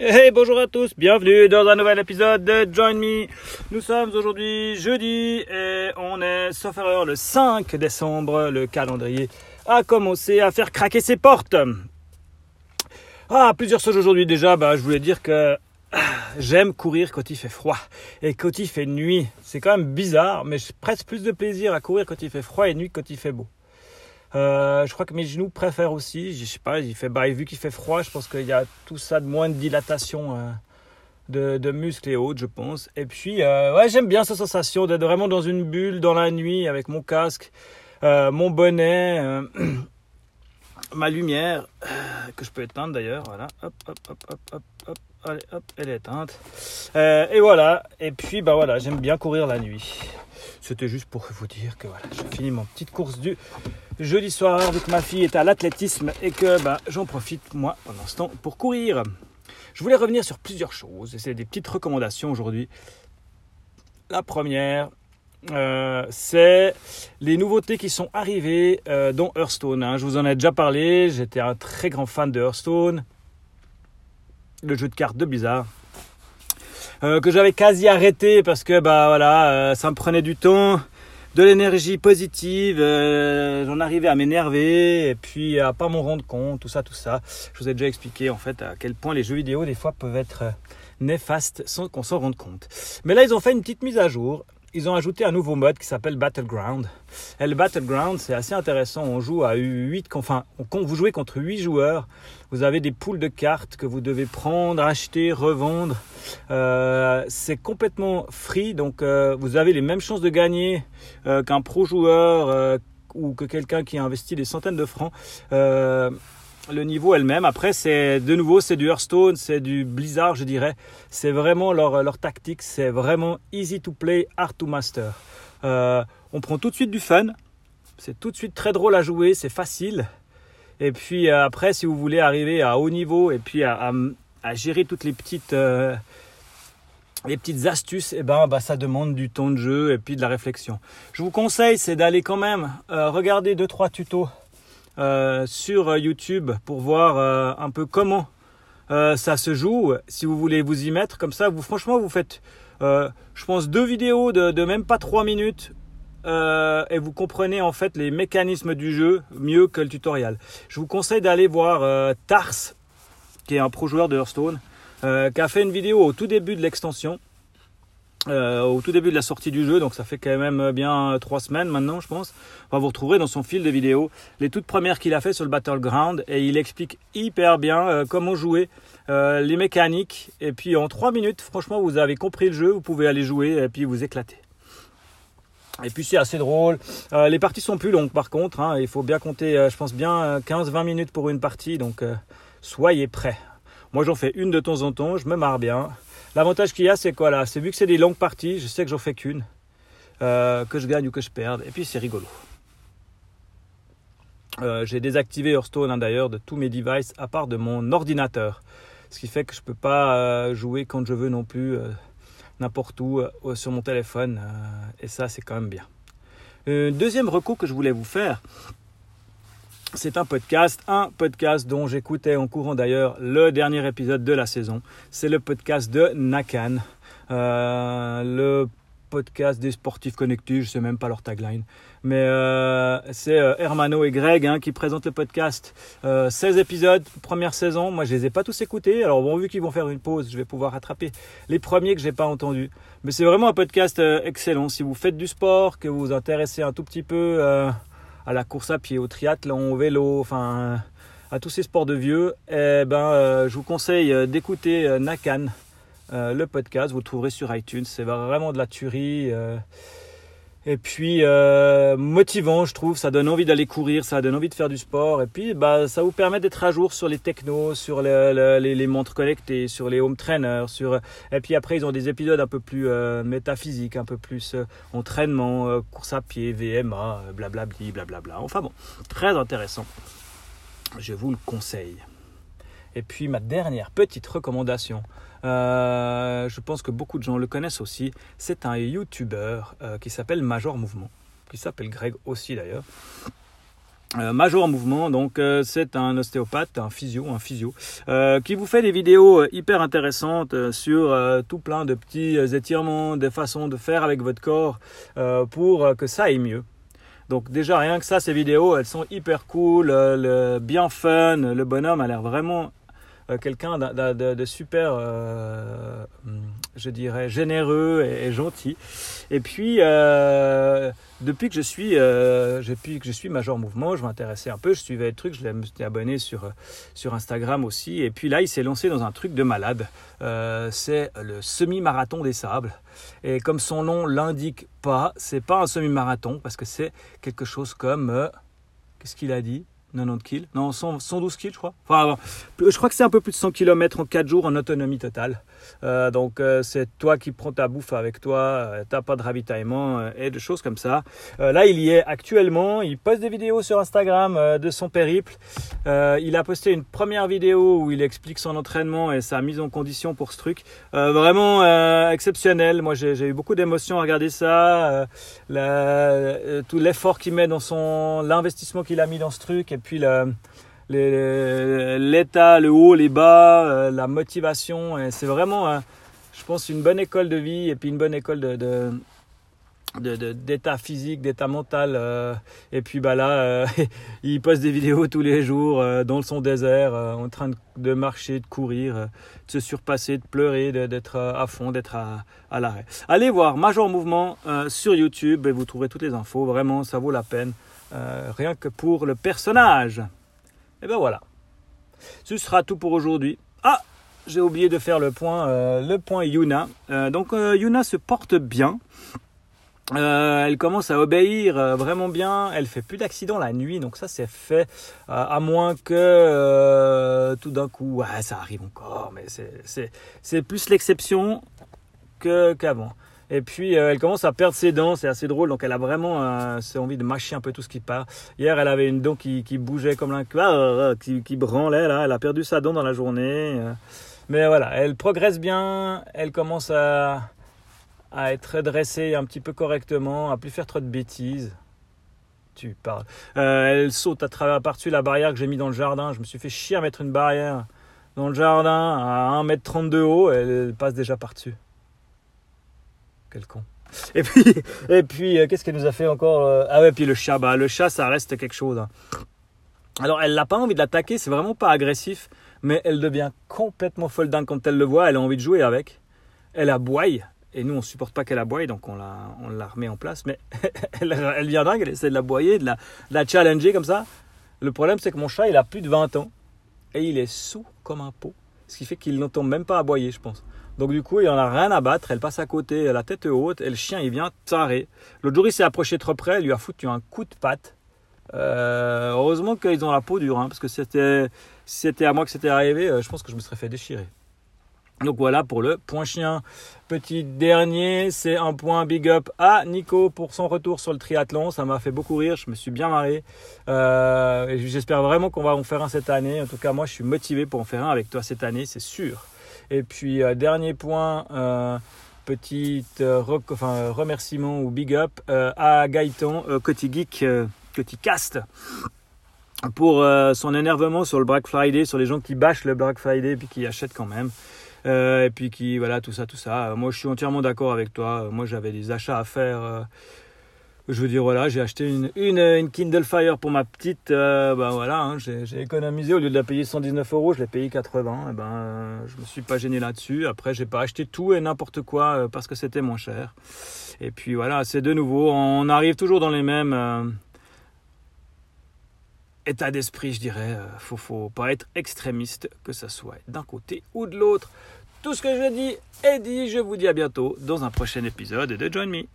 Hey, bonjour à tous, bienvenue dans un nouvel épisode de Join Me. Nous sommes aujourd'hui jeudi et on est, sauf erreur, le 5 décembre. Le calendrier a commencé à faire craquer ses portes. Ah, plusieurs choses aujourd'hui déjà. Bah, je voulais dire que ah, j'aime courir quand il fait froid et quand il fait nuit. C'est quand même bizarre, mais j'ai presque plus de plaisir à courir quand il fait froid et nuit quand il fait beau. Euh, je crois que mes genoux préfèrent aussi. Je sais pas, il fait, bah, vu qu'il fait froid, je pense qu'il y a tout ça de moins de dilatation euh, de, muscles et autres, je pense. Et puis, euh, ouais, j'aime bien cette sensation d'être vraiment dans une bulle dans la nuit avec mon casque, mon bonnet, ma lumière que je peux éteindre d'ailleurs. Voilà, hop, hop, hop, hop, hop. Allez, hop, elle est éteinte. et voilà. Et puis, bah voilà, j'aime bien courir la nuit. C'était juste pour vous dire que voilà, j'ai fini mon petite course du jeudi soir vu que ma fille est à l'athlétisme et que bah, j'en profite moi pendant ce temps pour courir. Je voulais revenir sur plusieurs choses et c'est des petites recommandations aujourd'hui. La première, euh, c'est les nouveautés qui sont arrivées euh, dans Hearthstone. Hein. Je vous en ai déjà parlé, j'étais un très grand fan de Hearthstone, le jeu de cartes de Blizzard. Euh, que j'avais quasi arrêté parce que bah voilà, euh, ça me prenait du temps, de l'énergie positive, euh, j'en arrivais à m'énerver et puis à pas m'en rendre compte, tout ça, tout ça. Je vous ai déjà expliqué en fait à quel point les jeux vidéo des fois peuvent être néfastes sans qu'on s'en rende compte. Mais là ils ont fait une petite mise à jour ils ont ajouté un nouveau mode qui s'appelle Battleground. Et le Battleground, c'est assez intéressant. On joue à 8, enfin, vous jouez contre 8 joueurs. Vous avez des poules de cartes que vous devez prendre, acheter, revendre. Euh, c'est complètement free, donc euh, vous avez les mêmes chances de gagner euh, qu'un pro joueur ou que quelqu'un qui a investi des centaines de francs. Le niveau elle-même. Après, c'est de nouveau, c'est du Hearthstone, c'est du Blizzard, je dirais. C'est vraiment leur, leur tactique, c'est vraiment easy to play, hard to master. Euh, on prend tout de suite du fun, c'est tout de suite très drôle à jouer, c'est facile. Et puis euh, après, si vous voulez arriver à haut niveau et puis à, à, gérer toutes les petites, euh, les petites astuces, et eh ben, bah, ça demande du temps de jeu et puis de la réflexion. Je vous conseille, c'est d'aller quand même regarder deux trois tutos euh, sur YouTube pour voir euh, un peu comment euh, ça se joue. Si vous voulez vous y mettre, comme ça, vous franchement, vous faites, je pense, deux vidéos de, de, même pas trois minutes. et vous comprenez en fait les mécanismes du jeu mieux que le tutoriel. Je vous conseille d'aller voir Tars, qui est un pro joueur de Hearthstone, qui a fait une vidéo au tout début de l'extension euh, au tout début de la sortie du jeu, donc ça fait quand même bien trois semaines maintenant, je pense. Enfin, vous retrouverez dans son fil de vidéos les toutes premières qu'il a fait sur le Battleground et il explique hyper bien euh, comment jouer, euh, les mécaniques. Et puis en trois minutes, franchement, vous avez compris le jeu, vous pouvez aller jouer et puis vous éclater. Et puis c'est assez drôle. Euh, les parties sont plus longues par contre. Hein, il faut bien compter, je pense bien 15-20 minutes pour une partie, donc soyez prêts. Moi j'en fais une de temps en temps, je me marre bien. L'avantage qu'il y a, c'est quoi là? C'est vu que c'est des longues parties, je sais que j'en fais qu'une, euh, que je gagne ou que je perde, et puis c'est rigolo. Euh, j'ai désactivé Hearthstone hein, d'ailleurs de tous mes devices à part de mon ordinateur, ce qui fait que je peux pas euh, jouer quand je veux non plus n'importe où sur mon téléphone, et ça c'est quand même bien. deuxième recours que je voulais vous faire, c'est un podcast, un podcast dont j'écoutais en courant d'ailleurs le dernier épisode de la saison. C'est le podcast de Nakan, euh, le podcast des sportifs connectés, je sais même pas leur tagline. Mais euh, c'est euh, Hermano et Greg hein, qui présentent le podcast. 16 épisodes, première saison. Moi, je les ai pas tous écoutés. Alors, vu qu'ils vont faire une pause, je vais pouvoir rattraper les premiers que j'ai pas entendus. Mais c'est vraiment un podcast excellent. Si vous faites du sport, que vous vous intéressez un tout petit peu à la course à pied, au triathlon, au vélo, enfin à tous ces sports de vieux, eh ben, euh, je vous conseille euh, d'écouter euh, Nakan, euh, le podcast. Vous le trouverez sur iTunes. C'est vraiment de la tuerie. Et puis euh, motivant, je trouve. Ça donne envie d'aller courir, ça donne envie de faire du sport. Et puis bah, ça vous permet d'être à jour sur les technos, sur les, montres connectées, sur les home trainers. Sur... Et puis après, ils ont des épisodes un peu plus euh, métaphysiques, un peu plus euh, entraînement, course à pied, VMA, blablabli, blablabla. Enfin bon, très intéressant. Je vous le conseille. Et puis ma dernière petite recommandation, euh, je pense que beaucoup de gens le connaissent aussi, c'est un YouTuber euh, qui s'appelle Major Mouvement, qui s'appelle Greg aussi d'ailleurs. Euh, Major en mouvement, donc c'est un ostéopathe, un physio, un physio, qui vous fait des vidéos hyper intéressantes sur tout plein de petits étirements, des façons de faire avec votre corps pour que ça aille mieux. Donc déjà rien que ça, ces vidéos, elles sont hyper cool, bien fun, le bonhomme a l'air vraiment quelqu'un d'un- d'un- de, super, euh, hum, je dirais, généreux et, gentil. Et puis, euh, depuis que je suis, euh, que je suis Major Mouvement, je m'intéressais un peu, je suivais le truc, je suis abonné sur, euh, sur Instagram aussi. Et puis là, il s'est lancé dans un truc de malade. Euh, c'est le semi-marathon des sables. Et comme son nom l'indique pas, c'est pas un semi-marathon parce que c'est quelque chose comme, euh, qu'est-ce qu'il a dit? 90 kills Non, 100 112 kills, je crois. Enfin, je crois que c'est un peu plus de 100 km en 4 jours en autonomie totale. Euh, donc, euh, c'est toi qui prends ta bouffe avec toi, euh, t'as pas de ravitaillement euh, et de choses comme ça. Euh, là, il y est actuellement. Il poste des vidéos sur Instagram euh, de son périple. Euh, il a posté une première vidéo où il explique son entraînement et sa mise en condition pour ce truc. Euh, vraiment euh, exceptionnel. Moi, j'ai eu beaucoup d'émotions à regarder ça. Euh, euh, tout l'effort qu'il met dans son, l'investissement qu'il a mis dans ce truc, puis le- les- l'état, le haut, les bas, euh, la motivation. Et c'est vraiment, euh, je pense, une bonne école de vie et puis une bonne école d'état physique, d'état mental. euh, et puis bah là, il poste des vidéos tous les jours dans son désert, en train de, marcher, de courir, de se surpasser, de pleurer, d'être à fond, d'être à, à l'arrêt. Allez voir Major Mouvement sur YouTube et vous trouverez toutes les infos. Vraiment, ça vaut la peine. Euh, rien que pour le personnage. Et ben voilà. Ce sera tout pour aujourd'hui. Ah, j'ai oublié de faire le point, euh, le point Yuna. Euh, donc Yuna se porte bien. Elle commence à obéir vraiment bien. Elle fait plus d'accidents la nuit, donc ça c'est fait. À moins que tout d'un coup, ouais, ça arrive encore, mais c'est plus l'exception qu'avant. Et puis euh, elle commence à perdre ses dents, c'est assez drôle. Donc elle a vraiment euh, envie de mâcher un peu tout ce qui part. Hier elle avait une dent qui, bougeait comme un ah, qui, branlait là. Elle a perdu sa dent dans la journée. euh. Mais voilà, elle progresse bien. Elle commence à être dressée un petit peu correctement, à plus faire trop de bêtises. Tu parles. Elle saute à travers par-dessus la barrière que j'ai mis dans le jardin. Je me suis fait chier à mettre une barrière dans le jardin à 1m30 de haut. Elle passe déjà par-dessus. Quel con. Et puis, et puis euh, qu'est-ce qu'elle nous a fait encore euh, Ah ouais, puis le chat. Bah, le chat, ça reste quelque chose. hein. Alors, elle n'a pas envie de l'attaquer. C'est vraiment pas agressif. Mais elle devient complètement folle dingue quand elle le voit. Elle a envie de jouer avec. Elle aboie. Et nous, on supporte pas qu'elle aboie, donc on la, on la remet en place. Mais elle, elle vient dingue, elle essaie de l'aboyer, de la, de la challenger comme ça. Le problème, c'est que mon chat, il a plus de 20 ans. Et il est sous comme un pot. Ce qui fait qu'il n'entend même pas aboyer, je pense. Donc du coup, il en a rien à battre. Elle passe à côté, a la tête haute. Et le chien, il vient taré. L'autre jour, il s'est approché trop près. Elle lui a foutu un coup de patte. Euh, heureusement qu'ils ont la peau dure. hein, parce que c'était, si c'était à moi que c'était arrivé, euh, je pense que je me serais fait déchirer. Donc voilà pour le point chien. Petit dernier, c'est un point big up à Nico pour son retour sur le triathlon. Ça m'a fait beaucoup rire, je me suis bien marré. Euh, j'espère vraiment qu'on va en faire un cette année. En tout cas, moi, je suis motivé pour en faire un avec toi cette année, c'est sûr. Et puis, euh, dernier point, euh, petit euh, enfin, remerciement ou big up à Gaëtan, euh, Geek, Coty Cast pour son énervement sur le Black Friday, sur les gens qui bâchent le Black Friday et puis qui achètent quand même. Et puis qui, voilà, tout ça, tout ça. Moi, je suis entièrement d'accord avec toi. Moi, j'avais des achats à faire. Euh, je veux dire, voilà, j'ai acheté une, une, Kindle Fire pour ma petite. Euh, ben voilà, hein, j'ai économisé. Au lieu de la payer 119 euros, je l'ai payé 80. Et ben, euh, je me suis pas gêné là-dessus. Après, j'ai pas acheté tout et n'importe quoi euh, parce que c'était moins cher. Et puis voilà, c'est de nouveau. On arrive toujours dans les mêmes. euh, état d'esprit, je dirais. Euh, Faut, faut pas être extrémiste, que ça soit d'un côté ou de l'autre. Tout ce que je dis est dit. Je vous dis à bientôt dans un prochain épisode de Join Me.